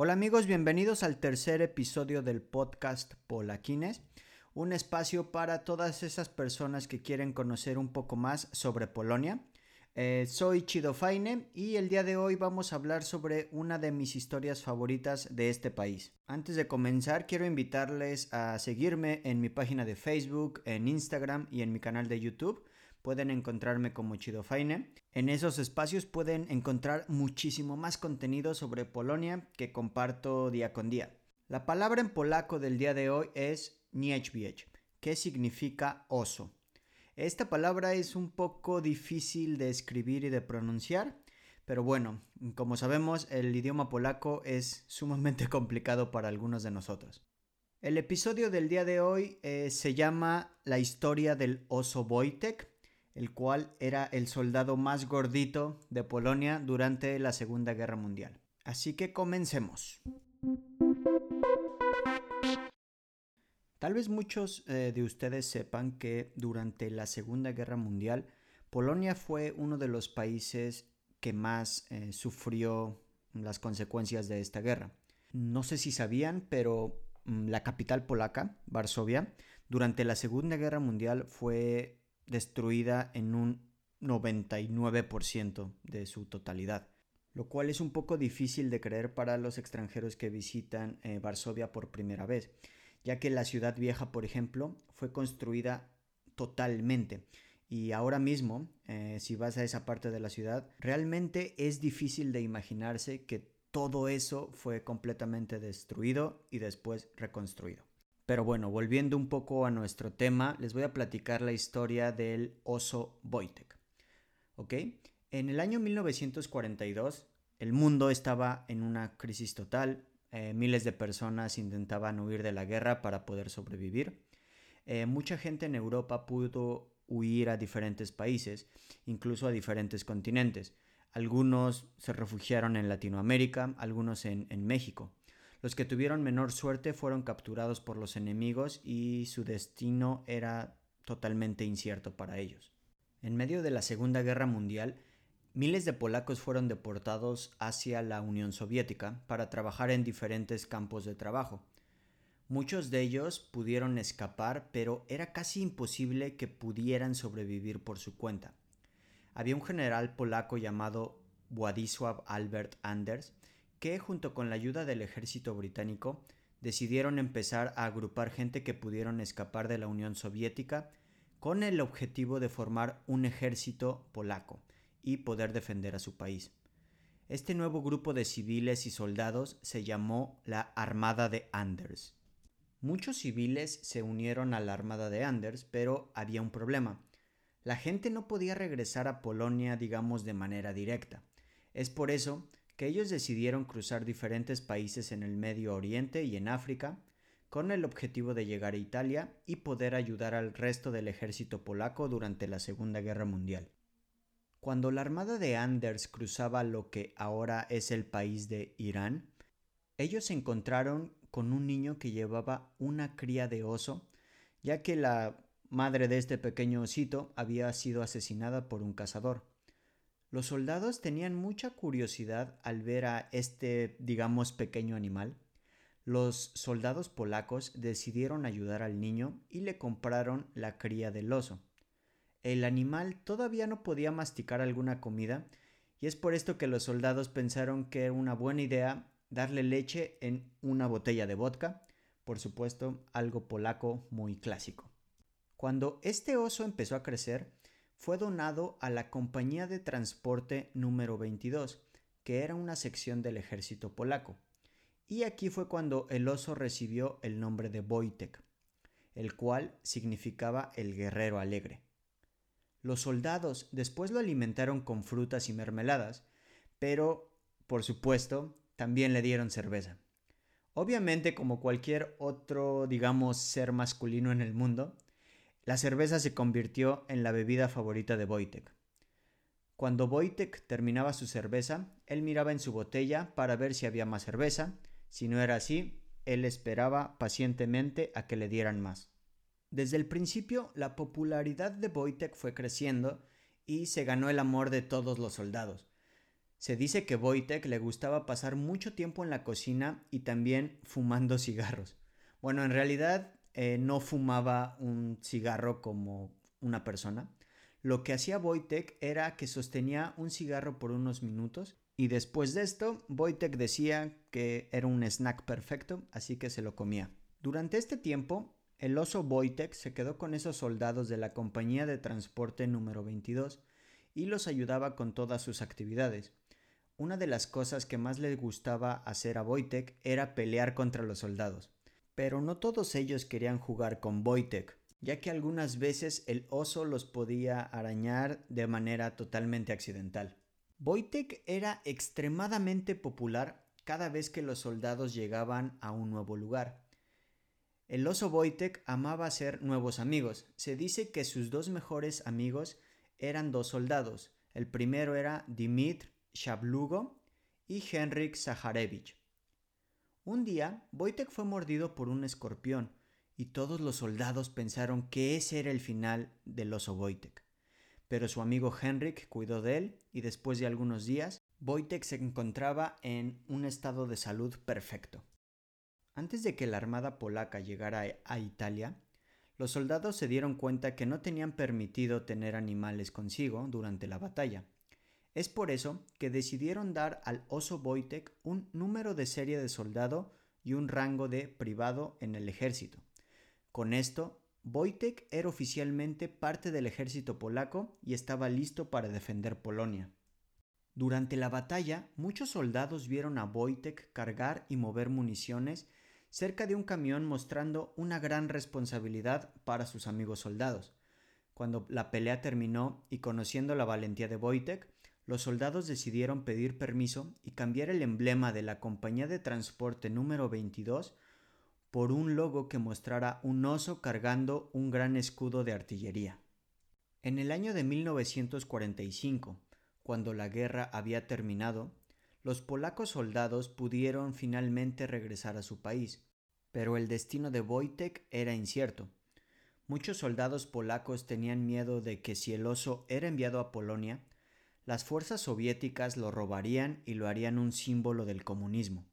Hola amigos, bienvenidos al tercer episodio del podcast Polaquines, un espacio para todas esas personas que quieren conocer un poco más sobre Polonia. Eh, soy Chido Faine y el día de hoy vamos a hablar sobre una de mis historias favoritas de este país. Antes de comenzar, quiero invitarles a seguirme en mi página de Facebook, en Instagram y en mi canal de YouTube. Pueden encontrarme como Chido Faine. En esos espacios pueden encontrar muchísimo más contenido sobre Polonia que comparto día con día. La palabra en polaco del día de hoy es niedźwiedź, que significa oso. Esta palabra es un poco difícil de escribir y de pronunciar, pero bueno, como sabemos, el idioma polaco es sumamente complicado para algunos de nosotros. El episodio del día de hoy eh, se llama La historia del oso Wojtek, el cual era el soldado más gordito de Polonia durante la Segunda Guerra Mundial. Así que comencemos. Tal vez muchos eh, de ustedes sepan que durante la Segunda Guerra Mundial, Polonia fue uno de los países que más eh, sufrió las consecuencias de esta guerra. No sé si sabían, pero mm, la capital polaca, Varsovia, durante la Segunda Guerra Mundial fue destruida en un 99% de su totalidad, lo cual es un poco difícil de creer para los extranjeros que visitan eh, Varsovia por primera vez ya que la ciudad vieja, por ejemplo, fue construida totalmente. Y ahora mismo, eh, si vas a esa parte de la ciudad, realmente es difícil de imaginarse que todo eso fue completamente destruido y después reconstruido. Pero bueno, volviendo un poco a nuestro tema, les voy a platicar la historia del oso Wojtek. ¿Ok? En el año 1942, el mundo estaba en una crisis total, eh, miles de personas intentaban huir de la guerra para poder sobrevivir. Eh, mucha gente en Europa pudo huir a diferentes países, incluso a diferentes continentes. Algunos se refugiaron en Latinoamérica, algunos en, en México. Los que tuvieron menor suerte fueron capturados por los enemigos y su destino era totalmente incierto para ellos. En medio de la Segunda Guerra Mundial, Miles de polacos fueron deportados hacia la Unión Soviética para trabajar en diferentes campos de trabajo. Muchos de ellos pudieron escapar, pero era casi imposible que pudieran sobrevivir por su cuenta. Había un general polaco llamado Władysław Albert Anders que, junto con la ayuda del ejército británico, decidieron empezar a agrupar gente que pudieron escapar de la Unión Soviética con el objetivo de formar un ejército polaco y poder defender a su país. Este nuevo grupo de civiles y soldados se llamó la Armada de Anders. Muchos civiles se unieron a la Armada de Anders, pero había un problema. La gente no podía regresar a Polonia, digamos, de manera directa. Es por eso que ellos decidieron cruzar diferentes países en el Medio Oriente y en África, con el objetivo de llegar a Italia y poder ayudar al resto del ejército polaco durante la Segunda Guerra Mundial. Cuando la armada de Anders cruzaba lo que ahora es el país de Irán, ellos se encontraron con un niño que llevaba una cría de oso, ya que la madre de este pequeño osito había sido asesinada por un cazador. Los soldados tenían mucha curiosidad al ver a este, digamos, pequeño animal. Los soldados polacos decidieron ayudar al niño y le compraron la cría del oso el animal todavía no podía masticar alguna comida y es por esto que los soldados pensaron que era una buena idea darle leche en una botella de vodka, por supuesto algo polaco muy clásico. Cuando este oso empezó a crecer, fue donado a la Compañía de Transporte número 22, que era una sección del ejército polaco. Y aquí fue cuando el oso recibió el nombre de Wojtek, el cual significaba el guerrero alegre. Los soldados después lo alimentaron con frutas y mermeladas, pero, por supuesto, también le dieron cerveza. Obviamente, como cualquier otro, digamos, ser masculino en el mundo, la cerveza se convirtió en la bebida favorita de Wojtek. Cuando Wojtek terminaba su cerveza, él miraba en su botella para ver si había más cerveza. Si no era así, él esperaba pacientemente a que le dieran más. Desde el principio, la popularidad de Wojtek fue creciendo y se ganó el amor de todos los soldados. Se dice que Wojtek le gustaba pasar mucho tiempo en la cocina y también fumando cigarros. Bueno, en realidad eh, no fumaba un cigarro como una persona. Lo que hacía Wojtek era que sostenía un cigarro por unos minutos y después de esto Wojtek decía que era un snack perfecto, así que se lo comía. Durante este tiempo, el oso Wojtek se quedó con esos soldados de la compañía de transporte número 22 y los ayudaba con todas sus actividades. Una de las cosas que más le gustaba hacer a Wojtek era pelear contra los soldados. Pero no todos ellos querían jugar con Wojtek, ya que algunas veces el oso los podía arañar de manera totalmente accidental. Wojtek era extremadamente popular cada vez que los soldados llegaban a un nuevo lugar. El oso Wojtek amaba hacer nuevos amigos. Se dice que sus dos mejores amigos eran dos soldados. El primero era Dimitr Shablugo y Henrik Zaharevich. Un día, Wojtek fue mordido por un escorpión y todos los soldados pensaron que ese era el final del oso Wojtek. Pero su amigo Henrik cuidó de él y después de algunos días, Wojtek se encontraba en un estado de salud perfecto. Antes de que la armada polaca llegara a Italia, los soldados se dieron cuenta que no tenían permitido tener animales consigo durante la batalla es por eso que decidieron dar al oso Wojtek un número de serie de soldado y un rango de privado en el ejército. Con esto, Wojtek era oficialmente parte del ejército polaco y estaba listo para defender Polonia. Durante la batalla, muchos soldados vieron a Wojtek cargar y mover municiones cerca de un camión mostrando una gran responsabilidad para sus amigos soldados. Cuando la pelea terminó y conociendo la valentía de Wojtek, los soldados decidieron pedir permiso y cambiar el emblema de la compañía de transporte número 22 por un logo que mostrara un oso cargando un gran escudo de artillería. En el año de 1945, cuando la guerra había terminado, los polacos soldados pudieron finalmente regresar a su país, pero el destino de Wojtek era incierto. Muchos soldados polacos tenían miedo de que si el oso era enviado a Polonia, las fuerzas soviéticas lo robarían y lo harían un símbolo del comunismo.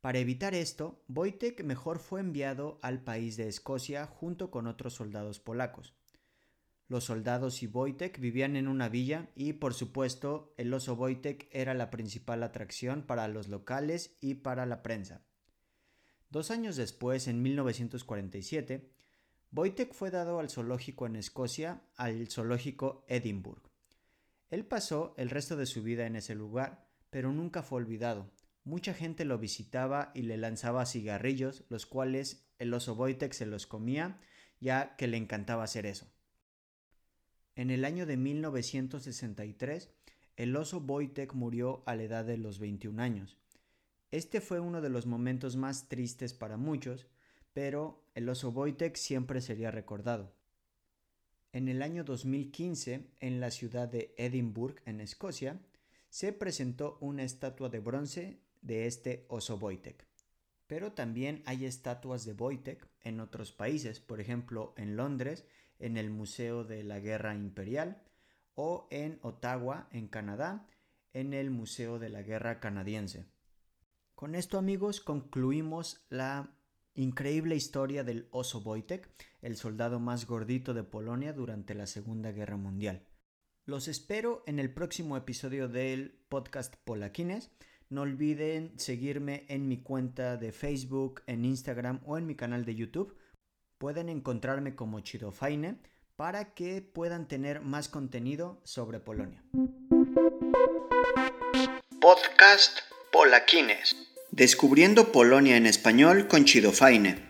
Para evitar esto, Wojtek mejor fue enviado al país de Escocia junto con otros soldados polacos. Los soldados y Wojtek vivían en una villa y, por supuesto, el oso Wojtek era la principal atracción para los locales y para la prensa. Dos años después, en 1947, Wojtek fue dado al zoológico en Escocia, al zoológico Edinburgh. Él pasó el resto de su vida en ese lugar, pero nunca fue olvidado. Mucha gente lo visitaba y le lanzaba cigarrillos, los cuales el oso Wojtek se los comía, ya que le encantaba hacer eso. En el año de 1963, el oso Wojtek murió a la edad de los 21 años. Este fue uno de los momentos más tristes para muchos, pero el oso Wojtek siempre sería recordado. En el año 2015, en la ciudad de Edinburgh, en Escocia, se presentó una estatua de bronce de este oso Wojtek. Pero también hay estatuas de Wojtek en otros países, por ejemplo en Londres, en el Museo de la Guerra Imperial, o en Ottawa, en Canadá, en el Museo de la Guerra Canadiense. Con esto amigos concluimos la Increíble historia del oso Wojtek, el soldado más gordito de Polonia durante la Segunda Guerra Mundial. Los espero en el próximo episodio del podcast Polaquines. No olviden seguirme en mi cuenta de Facebook, en Instagram o en mi canal de YouTube. Pueden encontrarme como Chidofaine para que puedan tener más contenido sobre Polonia. Podcast Polaquines. Descubriendo Polonia en español con Chido Faine.